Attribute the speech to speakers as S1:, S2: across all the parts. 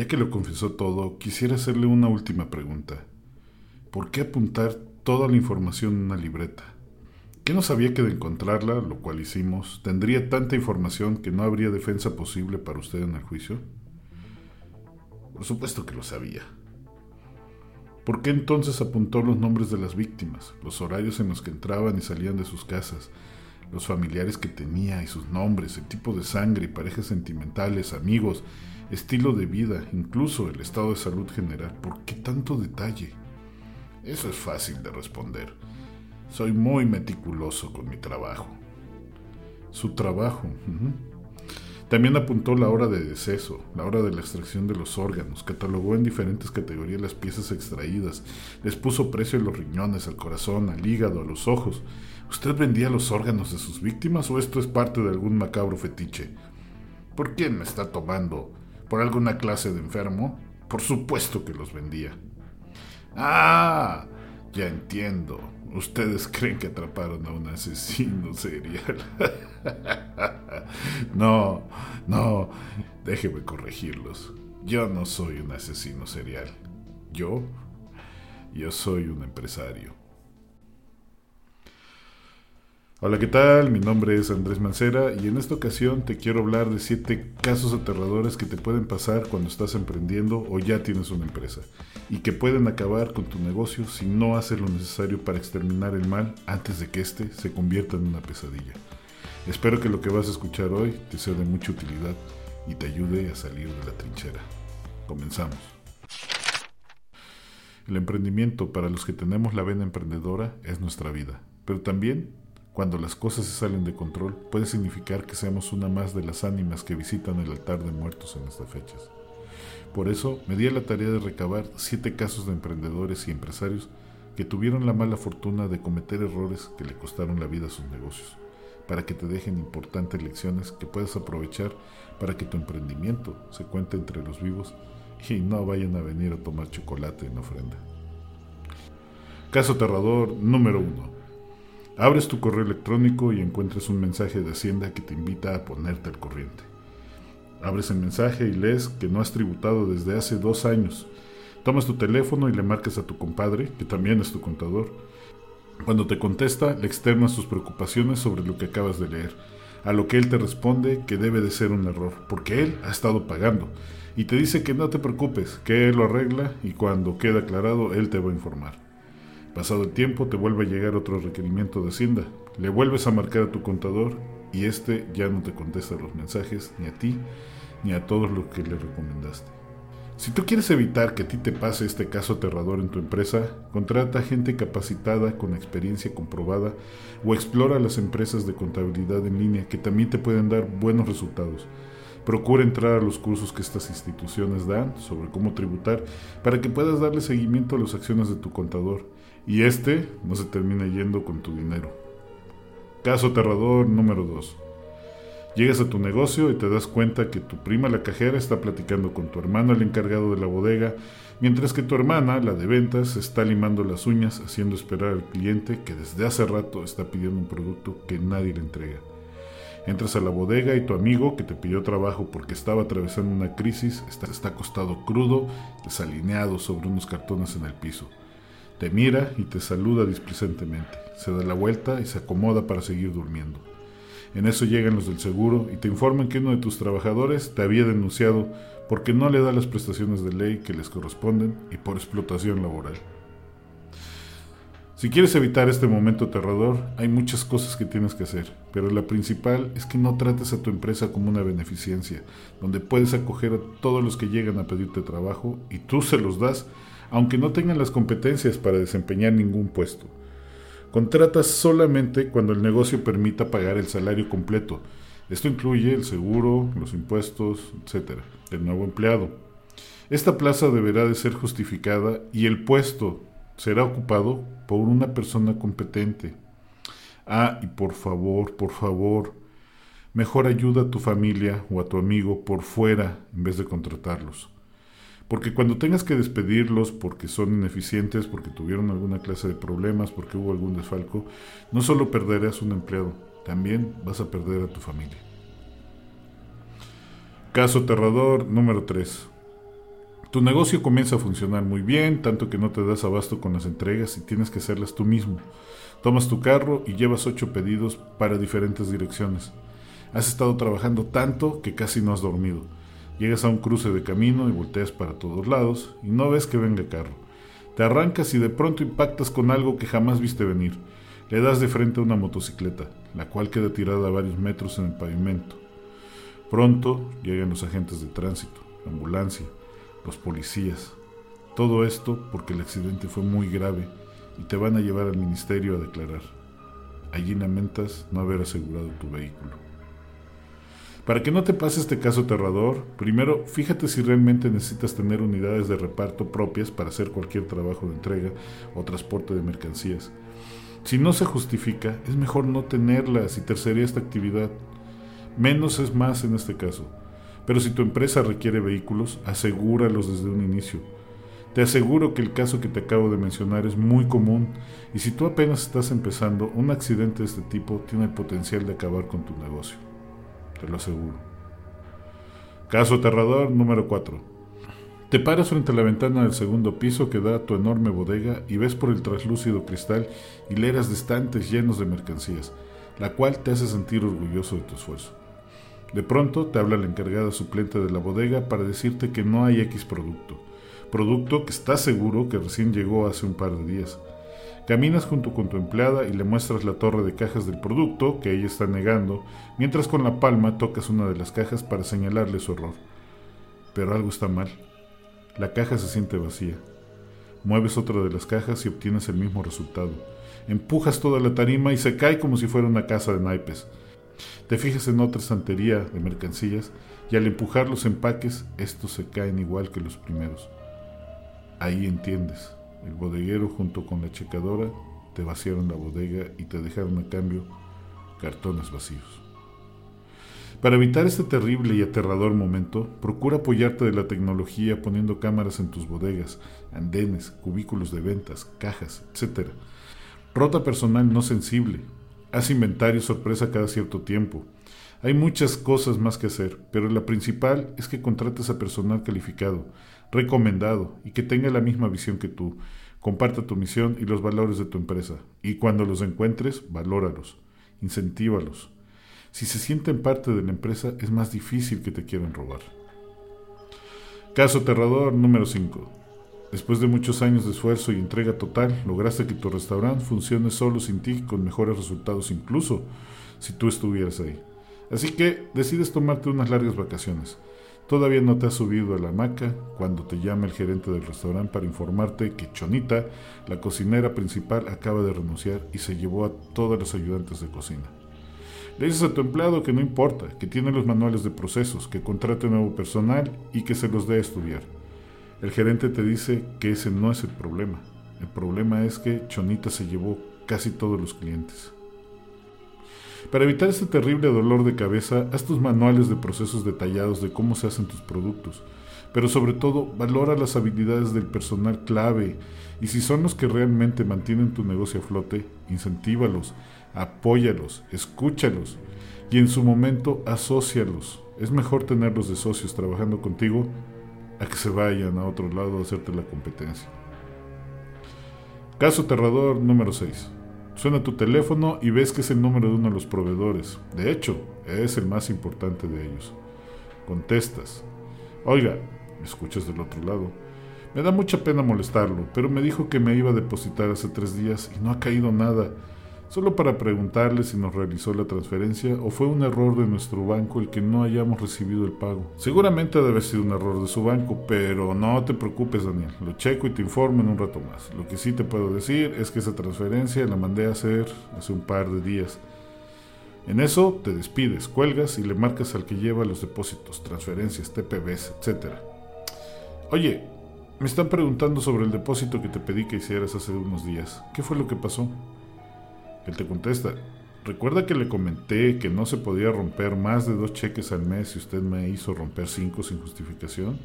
S1: Ya que lo confesó todo, quisiera hacerle una última pregunta. ¿Por qué apuntar toda la información en una libreta? ¿Qué no sabía que de encontrarla, lo cual hicimos, tendría tanta información que no habría defensa posible para usted en el juicio? Por supuesto que lo sabía. ¿Por qué entonces apuntó los nombres de las víctimas, los horarios en los que entraban y salían de sus casas, los familiares que tenía y sus nombres, el tipo de sangre parejas sentimentales, amigos, estilo de vida, incluso el estado de salud general? ¿Por qué tanto detalle? Eso es fácil de responder. Soy muy meticuloso con mi trabajo. Su trabajo. También apuntó la hora de deceso, la hora de la extracción de los órganos, catalogó en diferentes categorías las piezas extraídas, les puso precio a los riñones, al corazón, al hígado, a los ojos. ¿Usted vendía los órganos de sus víctimas o esto es parte de algún macabro fetiche? ¿Por quién me está tomando? ¿Por alguna clase de enfermo? Por supuesto que los vendía. Ah, ya entiendo. Ustedes creen que atraparon a un asesino serial. no, no, déjeme corregirlos. Yo no soy un asesino serial. Yo, yo soy un empresario. Hola, ¿qué tal? Mi nombre es Andrés Mancera y en esta ocasión te quiero hablar de siete casos aterradores que te pueden pasar cuando estás emprendiendo o ya tienes una empresa y que pueden acabar con tu negocio si no haces lo necesario para exterminar el mal antes de que éste se convierta en una pesadilla. Espero que lo que vas a escuchar hoy te sea de mucha utilidad y te ayude a salir de la trinchera. Comenzamos. El emprendimiento para los que tenemos la vena emprendedora es nuestra vida, pero también cuando las cosas se salen de control, puede significar que seamos una más de las ánimas que visitan el altar de muertos en estas fechas. Por eso me di a la tarea de recabar siete casos de emprendedores y empresarios que tuvieron la mala fortuna de cometer errores que le costaron la vida a sus negocios, para que te dejen importantes lecciones que puedas aprovechar para que tu emprendimiento se cuente entre los vivos y no vayan a venir a tomar chocolate en ofrenda. Caso aterrador número uno Abres tu correo electrónico y encuentras un mensaje de Hacienda que te invita a ponerte al corriente. Abres el mensaje y lees que no has tributado desde hace dos años. Tomas tu teléfono y le marcas a tu compadre, que también es tu contador. Cuando te contesta, le externas tus preocupaciones sobre lo que acabas de leer, a lo que él te responde que debe de ser un error, porque él ha estado pagando, y te dice que no te preocupes, que él lo arregla y cuando quede aclarado él te va a informar. Pasado el tiempo te vuelve a llegar otro requerimiento de Hacienda. Le vuelves a marcar a tu contador y este ya no te contesta los mensajes ni a ti ni a todos los que le recomendaste. Si tú quieres evitar que a ti te pase este caso aterrador en tu empresa, contrata gente capacitada con experiencia comprobada o explora las empresas de contabilidad en línea que también te pueden dar buenos resultados. Procura entrar a los cursos que estas instituciones dan sobre cómo tributar para que puedas darle seguimiento a las acciones de tu contador y este no se termina yendo con tu dinero. Caso aterrador número 2. Llegas a tu negocio y te das cuenta que tu prima la cajera está platicando con tu hermano el encargado de la bodega, mientras que tu hermana, la de ventas, está limando las uñas haciendo esperar al cliente que desde hace rato está pidiendo un producto que nadie le entrega. Entras a la bodega y tu amigo, que te pidió trabajo porque estaba atravesando una crisis, está, está acostado crudo, desalineado sobre unos cartones en el piso. Te mira y te saluda displicentemente. Se da la vuelta y se acomoda para seguir durmiendo. En eso llegan los del seguro y te informan que uno de tus trabajadores te había denunciado porque no le da las prestaciones de ley que les corresponden y por explotación laboral. Si quieres evitar este momento aterrador, hay muchas cosas que tienes que hacer, pero la principal es que no trates a tu empresa como una beneficencia, donde puedes acoger a todos los que llegan a pedirte trabajo y tú se los das aunque no tengan las competencias para desempeñar ningún puesto. Contratas solamente cuando el negocio permita pagar el salario completo. Esto incluye el seguro, los impuestos, etc. del nuevo empleado. Esta plaza deberá de ser justificada y el puesto será ocupado por una persona competente. Ah, y por favor, por favor, mejor ayuda a tu familia o a tu amigo por fuera en vez de contratarlos. Porque cuando tengas que despedirlos porque son ineficientes, porque tuvieron alguna clase de problemas, porque hubo algún desfalco, no solo perderás un empleado, también vas a perder a tu familia. Caso aterrador número 3. Tu negocio comienza a funcionar muy bien, tanto que no te das abasto con las entregas y tienes que hacerlas tú mismo. Tomas tu carro y llevas ocho pedidos para diferentes direcciones. Has estado trabajando tanto que casi no has dormido. Llegas a un cruce de camino y volteas para todos lados y no ves que venga carro. Te arrancas y de pronto impactas con algo que jamás viste venir. Le das de frente a una motocicleta, la cual queda tirada a varios metros en el pavimento. Pronto llegan los agentes de tránsito, la ambulancia, los policías. Todo esto porque el accidente fue muy grave y te van a llevar al ministerio a declarar. Allí lamentas no haber asegurado tu vehículo. Para que no te pase este caso aterrador, primero fíjate si realmente necesitas tener unidades de reparto propias para hacer cualquier trabajo de entrega o transporte de mercancías. Si no se justifica, es mejor no tenerlas y tercería esta actividad. Menos es más en este caso. Pero si tu empresa requiere vehículos, asegúralos desde un inicio. Te aseguro que el caso que te acabo de mencionar es muy común y si tú apenas estás empezando, un accidente de este tipo tiene el potencial de acabar con tu negocio. Te lo aseguro. Caso aterrador número 4. Te paras frente a la ventana del segundo piso que da a tu enorme bodega y ves por el traslúcido cristal hileras de estantes llenos de mercancías, la cual te hace sentir orgulloso de tu esfuerzo. De pronto te habla la encargada suplente de la bodega para decirte que no hay X producto, producto que estás seguro que recién llegó hace un par de días. Caminas junto con tu empleada y le muestras la torre de cajas del producto que ella está negando, mientras con la palma tocas una de las cajas para señalarle su error. Pero algo está mal. La caja se siente vacía. Mueves otra de las cajas y obtienes el mismo resultado. Empujas toda la tarima y se cae como si fuera una casa de naipes. Te fijas en otra estantería de mercancías y al empujar los empaques, estos se caen igual que los primeros. Ahí entiendes, el bodeguero junto con la checadora te vaciaron la bodega y te dejaron a cambio cartones vacíos. Para evitar este terrible y aterrador momento, procura apoyarte de la tecnología poniendo cámaras en tus bodegas, andenes, cubículos de ventas, cajas, etc. Rota personal no sensible, Haz inventario sorpresa cada cierto tiempo. Hay muchas cosas más que hacer, pero la principal es que contrates a personal calificado, recomendado y que tenga la misma visión que tú. Comparta tu misión y los valores de tu empresa. Y cuando los encuentres, valóralos, incentívalos. Si se sienten parte de la empresa, es más difícil que te quieran robar. Caso aterrador número 5. Después de muchos años de esfuerzo y entrega total, lograste que tu restaurante funcione solo sin ti con mejores resultados incluso si tú estuvieras ahí. Así que decides tomarte unas largas vacaciones. Todavía no te has subido a la hamaca cuando te llama el gerente del restaurante para informarte que Chonita, la cocinera principal, acaba de renunciar y se llevó a todos los ayudantes de cocina. Le dices a tu empleado que no importa, que tiene los manuales de procesos, que contrate nuevo personal y que se los dé a estudiar. El gerente te dice que ese no es el problema. El problema es que Chonita se llevó casi todos los clientes. Para evitar este terrible dolor de cabeza, haz tus manuales de procesos detallados de cómo se hacen tus productos, pero sobre todo valora las habilidades del personal clave y si son los que realmente mantienen tu negocio a flote, incentívalos, apóyalos, escúchalos y en su momento asócialos. Es mejor tenerlos de socios trabajando contigo a que se vayan a otro lado a hacerte la competencia. Caso aterrador número 6. Suena tu teléfono y ves que es el número de uno de los proveedores. De hecho, es el más importante de ellos. Contestas. Oiga, escuchas del otro lado. Me da mucha pena molestarlo, pero me dijo que me iba a depositar hace tres días y no ha caído nada solo para preguntarle si nos realizó la transferencia o fue un error de nuestro banco el que no hayamos recibido el pago. Seguramente debe ser un error de su banco, pero no te preocupes Daniel, lo checo y te informo en un rato más. Lo que sí te puedo decir es que esa transferencia la mandé a hacer hace un par de días. En eso te despides, cuelgas y le marcas al que lleva los depósitos, transferencias, TPBs, etc. Oye, me están preguntando sobre el depósito que te pedí que hicieras hace unos días. ¿Qué fue lo que pasó? Él te contesta, recuerda que le comenté que no se podía romper más de dos cheques al mes si usted me hizo romper cinco sin justificación.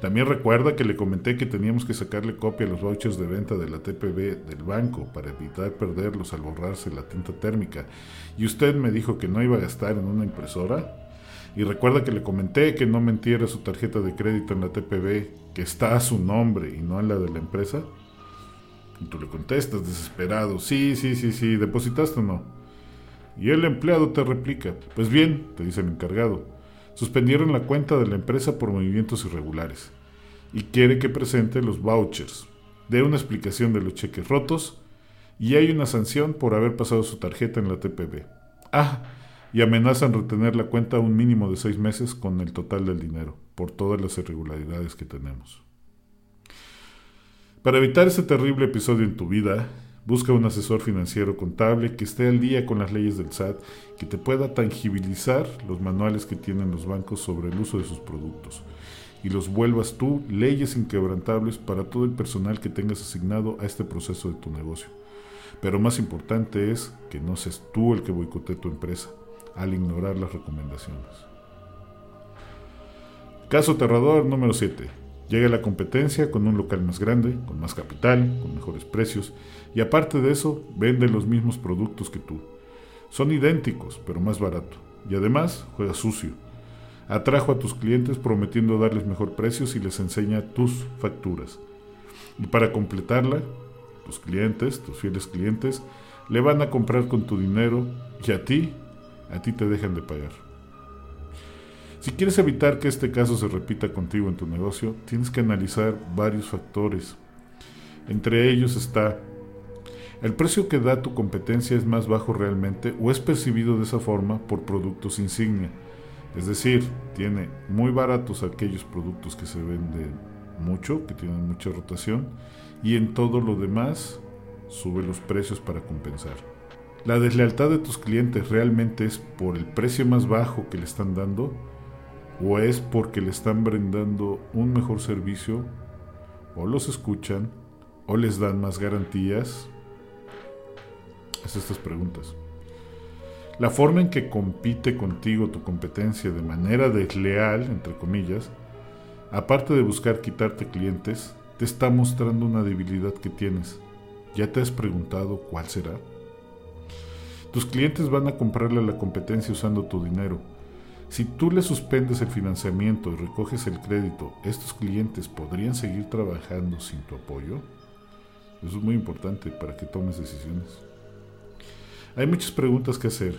S1: También recuerda que le comenté que teníamos que sacarle copia a los vouchers de venta de la TPB del banco para evitar perderlos al borrarse la tinta térmica. Y usted me dijo que no iba a gastar en una impresora. Y recuerda que le comenté que no mentiera su tarjeta de crédito en la TPB, que está a su nombre y no en la de la empresa. Y tú le contestas desesperado, sí, sí, sí, sí, ¿depositaste o no? Y el empleado te replica, pues bien, te dice el encargado, suspendieron la cuenta de la empresa por movimientos irregulares y quiere que presente los vouchers, dé una explicación de los cheques rotos y hay una sanción por haber pasado su tarjeta en la TPB. Ah, y amenazan retener la cuenta un mínimo de seis meses con el total del dinero, por todas las irregularidades que tenemos. Para evitar ese terrible episodio en tu vida, busca un asesor financiero contable que esté al día con las leyes del SAT, que te pueda tangibilizar los manuales que tienen los bancos sobre el uso de sus productos y los vuelvas tú leyes inquebrantables para todo el personal que tengas asignado a este proceso de tu negocio. Pero más importante es que no seas tú el que boicotee tu empresa al ignorar las recomendaciones. Caso aterrador número 7. Llega la competencia con un local más grande, con más capital, con mejores precios y aparte de eso vende los mismos productos que tú. Son idénticos, pero más barato. Y además juega sucio. Atrajo a tus clientes prometiendo darles mejor precio si les enseña tus facturas. Y para completarla, tus clientes, tus fieles clientes, le van a comprar con tu dinero y a ti, a ti te dejan de pagar. Si quieres evitar que este caso se repita contigo en tu negocio, tienes que analizar varios factores. Entre ellos está, ¿el precio que da tu competencia es más bajo realmente o es percibido de esa forma por productos insignia? Es decir, tiene muy baratos aquellos productos que se venden mucho, que tienen mucha rotación, y en todo lo demás sube los precios para compensar. La deslealtad de tus clientes realmente es por el precio más bajo que le están dando o es porque le están brindando un mejor servicio o los escuchan o les dan más garantías. Haz estas preguntas. La forma en que compite contigo tu competencia de manera desleal, entre comillas, aparte de buscar quitarte clientes, te está mostrando una debilidad que tienes. ¿Ya te has preguntado cuál será? Tus clientes van a comprarle a la competencia usando tu dinero. Si tú le suspendes el financiamiento y recoges el crédito, ¿estos clientes podrían seguir trabajando sin tu apoyo? Eso es muy importante para que tomes decisiones. Hay muchas preguntas que hacer,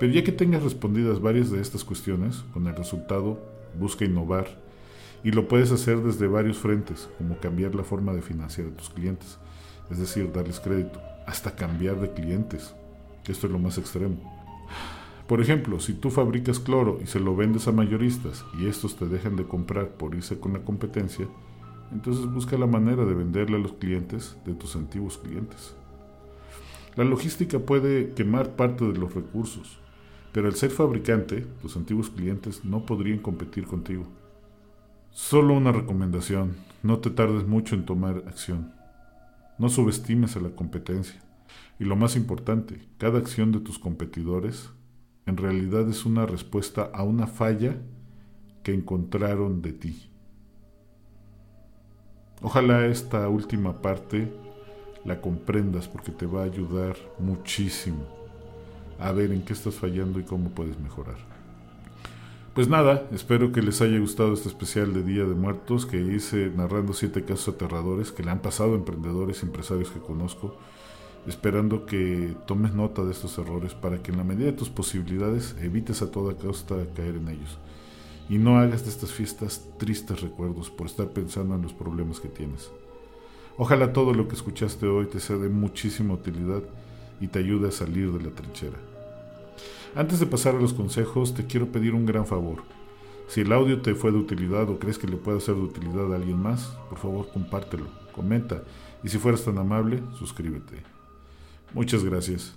S1: pero ya que tengas respondidas varias de estas cuestiones, con el resultado, busca innovar y lo puedes hacer desde varios frentes, como cambiar la forma de financiar a tus clientes, es decir, darles crédito, hasta cambiar de clientes, esto es lo más extremo. Por ejemplo, si tú fabricas cloro y se lo vendes a mayoristas y estos te dejan de comprar por irse con la competencia, entonces busca la manera de venderle a los clientes de tus antiguos clientes. La logística puede quemar parte de los recursos, pero al ser fabricante, tus antiguos clientes no podrían competir contigo. Solo una recomendación, no te tardes mucho en tomar acción. No subestimes a la competencia. Y lo más importante, cada acción de tus competidores en realidad es una respuesta a una falla que encontraron de ti. Ojalá esta última parte la comprendas porque te va a ayudar muchísimo a ver en qué estás fallando y cómo puedes mejorar. Pues nada, espero que les haya gustado este especial de Día de Muertos que hice narrando siete casos aterradores que le han pasado a emprendedores y empresarios que conozco, esperando que tomes nota de estos errores para que en la medida de tus posibilidades evites a toda costa caer en ellos y no hagas de estas fiestas tristes recuerdos por estar pensando en los problemas que tienes. Ojalá todo lo que escuchaste hoy te sea de muchísima utilidad y te ayude a salir de la trinchera. Antes de pasar a los consejos, te quiero pedir un gran favor. Si el audio te fue de utilidad o crees que le puede ser de utilidad a alguien más, por favor compártelo, comenta y si fueras tan amable, suscríbete. Muchas gracias.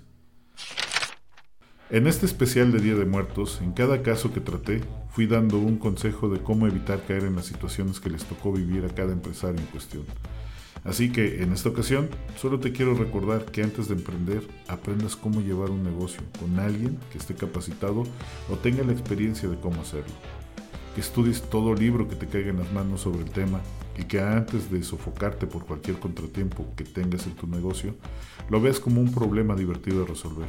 S1: En este especial de Día de Muertos, en cada caso que traté, fui dando un consejo de cómo evitar caer en las situaciones que les tocó vivir a cada empresario en cuestión. Así que en esta ocasión solo te quiero recordar que antes de emprender aprendas cómo llevar un negocio con alguien que esté capacitado o tenga la experiencia de cómo hacerlo. Que estudies todo libro que te caiga en las manos sobre el tema y que antes de sofocarte por cualquier contratiempo que tengas en tu negocio, lo veas como un problema divertido de resolver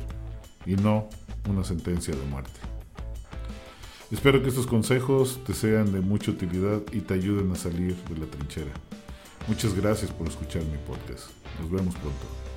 S1: y no una sentencia de muerte. Espero que estos consejos te sean de mucha utilidad y te ayuden a salir de la trinchera. Muchas gracias por escuchar mi podcast. Nos vemos pronto.